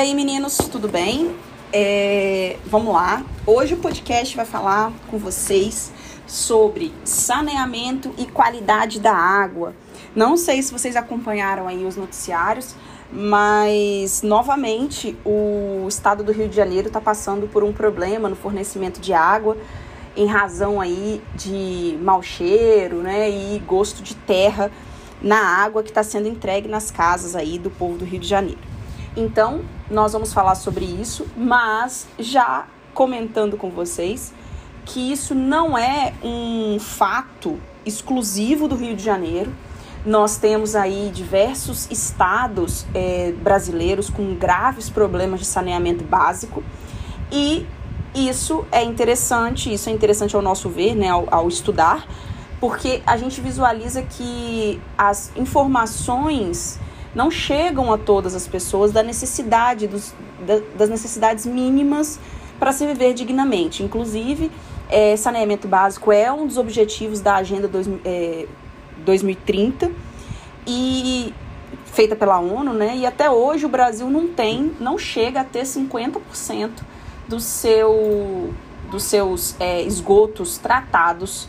Aí, meninos, tudo bem? É, vamos lá. Hoje o podcast vai falar com vocês sobre saneamento e qualidade da água. Não sei se vocês acompanharam aí os noticiários, mas novamente o estado do Rio de Janeiro está passando por um problema no fornecimento de água em razão aí de mau cheiro, né, e gosto de terra na água que está sendo entregue nas casas aí do povo do Rio de Janeiro. Então, nós vamos falar sobre isso, mas já comentando com vocês que isso não é um fato exclusivo do Rio de Janeiro. Nós temos aí diversos estados é, brasileiros com graves problemas de saneamento básico e isso é interessante, isso é interessante ao nosso ver, né, ao, ao estudar, porque a gente visualiza que as informações não chegam a todas as pessoas da necessidade dos, da, das necessidades mínimas para se viver dignamente. Inclusive, é, saneamento básico é um dos objetivos da Agenda dois, é, 2030 e feita pela ONU, né? E até hoje o Brasil não tem, não chega a ter 50% do seu, dos seus é, esgotos tratados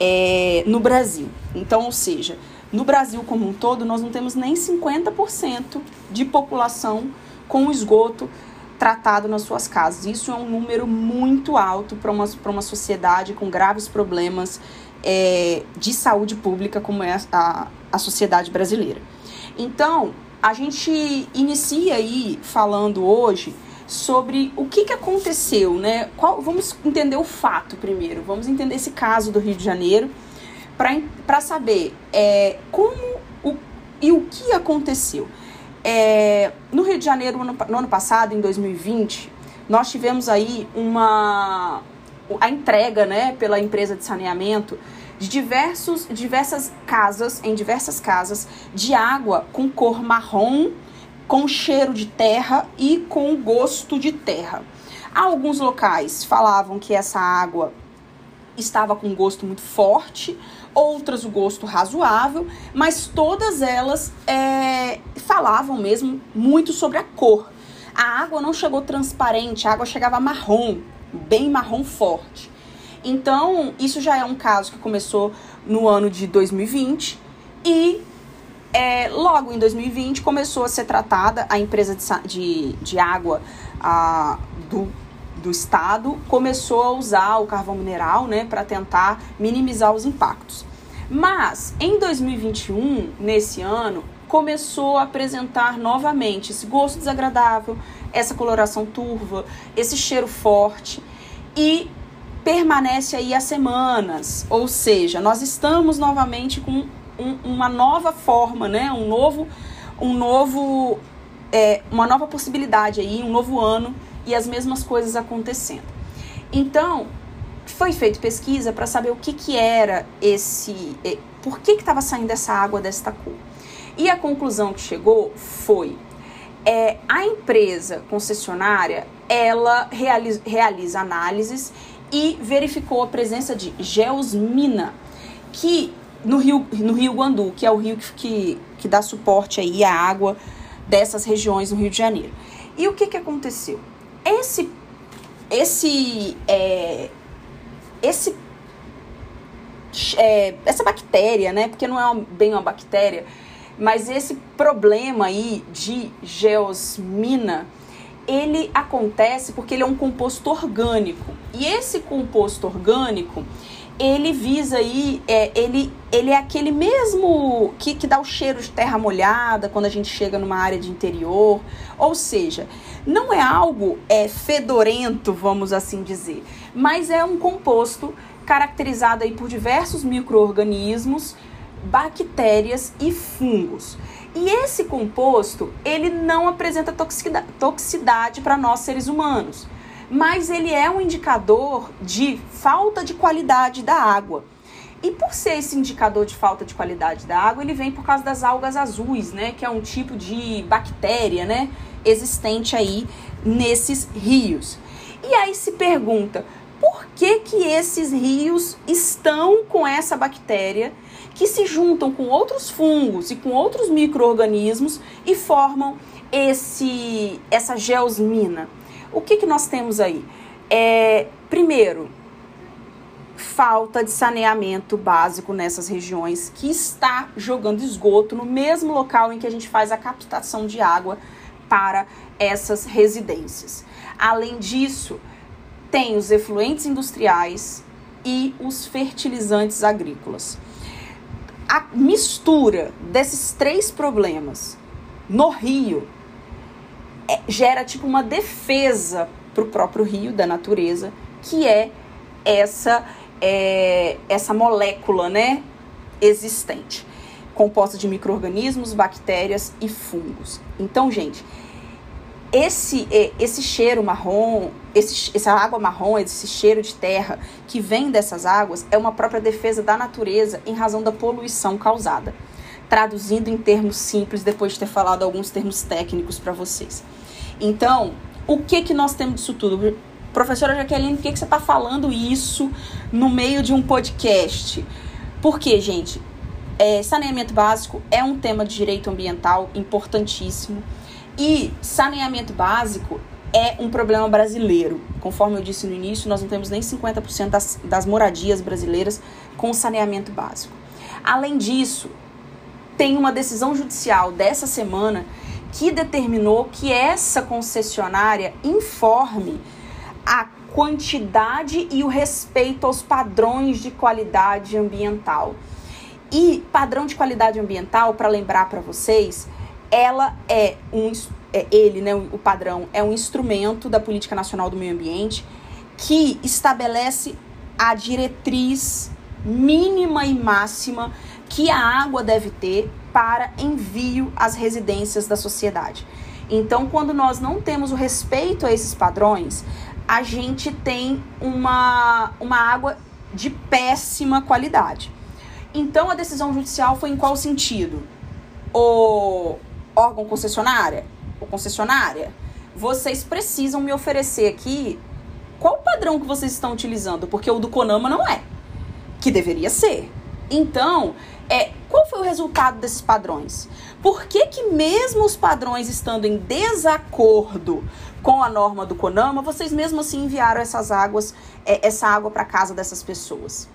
é, no Brasil. Então, ou seja, no Brasil como um todo, nós não temos nem 50% de população com esgoto tratado nas suas casas. Isso é um número muito alto para uma, uma sociedade com graves problemas é, de saúde pública como é a, a sociedade brasileira. Então, a gente inicia aí falando hoje sobre o que, que aconteceu, né? Qual, vamos entender o fato primeiro, vamos entender esse caso do Rio de Janeiro para saber é, como o, e o que aconteceu. É, no Rio de Janeiro, no, no ano passado, em 2020, nós tivemos aí uma a entrega, né, pela empresa de saneamento de diversos, diversas casas, em diversas casas, de água com cor marrom, com cheiro de terra e com gosto de terra. Alguns locais falavam que essa água estava com gosto muito forte, outras o gosto razoável, mas todas elas é, falavam mesmo muito sobre a cor. A água não chegou transparente, a água chegava marrom, bem marrom forte. Então, isso já é um caso que começou no ano de 2020 e é, logo em 2020 começou a ser tratada a empresa de, de, de água a, do do estado começou a usar o carvão mineral, né, para tentar minimizar os impactos. Mas em 2021, nesse ano, começou a apresentar novamente esse gosto desagradável, essa coloração turva, esse cheiro forte e permanece aí há semanas. Ou seja, nós estamos novamente com um, uma nova forma, né? Um novo, um novo, é, uma nova possibilidade aí, um novo ano e as mesmas coisas acontecendo. Então, foi feita pesquisa para saber o que, que era esse. Por que estava saindo essa água desta cor. E a conclusão que chegou foi: é, a empresa concessionária ela realiza, realiza análises e verificou a presença de geosmina, que no rio, no rio Guandu, que é o rio que, que, que dá suporte aí à água dessas regiões no Rio de Janeiro. E o que, que aconteceu? Esse, esse, é, esse, é, essa bactéria, né? Porque não é bem uma bactéria, mas esse problema aí de geosmina, ele acontece porque ele é um composto orgânico. E esse composto orgânico, ele visa aí, é, ele, ele é aquele mesmo que, que dá o cheiro de terra molhada quando a gente chega numa área de interior. Ou seja, não é algo é, fedorento, vamos assim dizer, mas é um composto caracterizado aí por diversos micro-organismos, bactérias e fungos. E esse composto, ele não apresenta toxicidade para nós seres humanos mas ele é um indicador de falta de qualidade da água. E por ser esse indicador de falta de qualidade da água, ele vem por causa das algas azuis, né, que é um tipo de bactéria, né, existente aí nesses rios. E aí se pergunta, por que que esses rios estão com essa bactéria que se juntam com outros fungos e com outros micro-organismos e formam esse essa geosmina? O que, que nós temos aí? É, primeiro, falta de saneamento básico nessas regiões que está jogando esgoto no mesmo local em que a gente faz a captação de água para essas residências. Além disso, tem os efluentes industriais e os fertilizantes agrícolas. A mistura desses três problemas no rio é, gera tipo uma defesa para o próprio rio da natureza, que é essa é, essa molécula, né, existente, composta de micro-organismos, bactérias e fungos. Então, gente, esse, é, esse cheiro marrom, esse, essa água marrom, esse cheiro de terra que vem dessas águas é uma própria defesa da natureza em razão da poluição causada. Traduzindo em termos simples, depois de ter falado alguns termos técnicos para vocês. Então, o que que nós temos disso tudo? Professora Jaqueline, por que, que você está falando isso no meio de um podcast? Porque, gente, é, saneamento básico é um tema de direito ambiental importantíssimo. E saneamento básico é um problema brasileiro. Conforme eu disse no início, nós não temos nem 50% das, das moradias brasileiras com saneamento básico. Além disso, tem uma decisão judicial dessa semana que determinou que essa concessionária informe a quantidade e o respeito aos padrões de qualidade ambiental. E padrão de qualidade ambiental, para lembrar para vocês, ela é um é, ele, né, o padrão é um instrumento da política nacional do meio ambiente que estabelece a diretriz mínima e máxima que a água deve ter para envio às residências da sociedade. Então, quando nós não temos o respeito a esses padrões, a gente tem uma, uma água de péssima qualidade. Então a decisão judicial foi em qual sentido? O órgão concessionária, ou concessionária, vocês precisam me oferecer aqui qual o padrão que vocês estão utilizando, porque o do Conama não é, que deveria ser. Então, é, qual foi o resultado desses padrões? Por que, que mesmo os padrões estando em desacordo com a norma do CONAMA, vocês mesmo assim enviaram essas águas, é, essa água para casa dessas pessoas?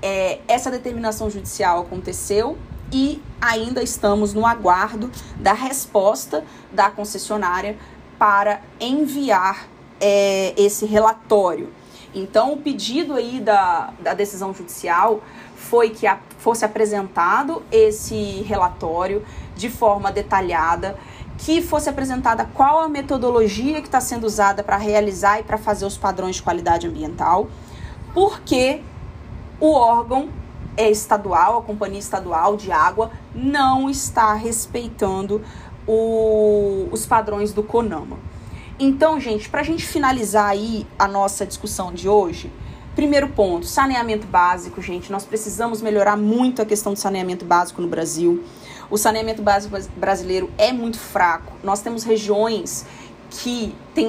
É, essa determinação judicial aconteceu e ainda estamos no aguardo da resposta da concessionária para enviar é, esse relatório. Então, o pedido aí da, da decisão judicial foi que a, fosse apresentado esse relatório de forma detalhada, que fosse apresentada qual a metodologia que está sendo usada para realizar e para fazer os padrões de qualidade ambiental, porque o órgão estadual, a companhia estadual de água não está respeitando o, os padrões do CONAMA. Então, gente, para a gente finalizar aí a nossa discussão de hoje, primeiro ponto, saneamento básico, gente, nós precisamos melhorar muito a questão do saneamento básico no Brasil. O saneamento básico brasileiro é muito fraco. Nós temos regiões que têm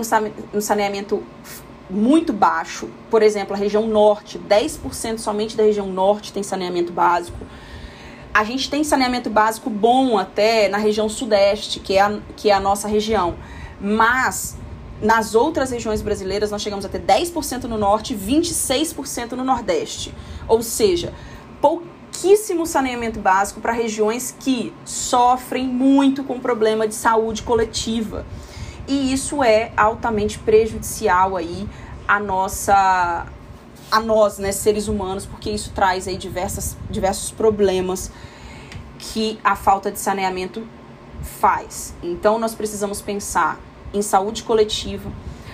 um saneamento muito baixo. Por exemplo, a região norte, 10% somente da região norte tem saneamento básico. A gente tem saneamento básico bom até na região sudeste, que é a, que é a nossa região. Mas nas outras regiões brasileiras nós chegamos a ter 10% no norte e 26% no nordeste. Ou seja, pouquíssimo saneamento básico para regiões que sofrem muito com problema de saúde coletiva e isso é altamente prejudicial aí a nossa a nós, né, seres humanos, porque isso traz aí diversas, diversos problemas que a falta de saneamento faz. Então nós precisamos pensar em saúde coletiva.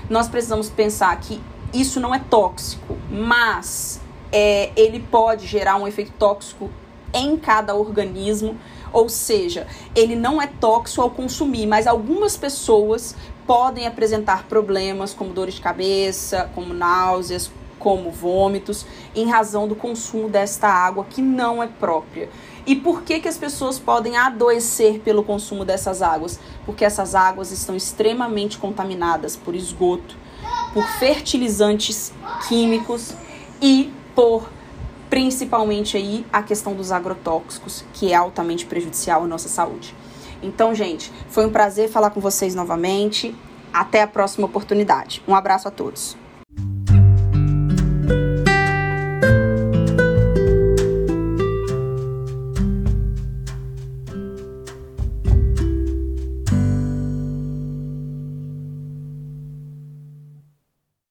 Nós precisamos pensar que isso não é tóxico, mas é, ele pode gerar um efeito tóxico em cada organismo ou seja, ele não é tóxico ao consumir, mas algumas pessoas podem apresentar problemas como dores de cabeça, como náuseas, como vômitos, em razão do consumo desta água que não é própria. E por que, que as pessoas podem adoecer pelo consumo dessas águas? Porque essas águas estão extremamente contaminadas por esgoto, por fertilizantes químicos e por principalmente aí a questão dos agrotóxicos, que é altamente prejudicial à nossa saúde. Então, gente, foi um prazer falar com vocês novamente. Até a próxima oportunidade. Um abraço a todos.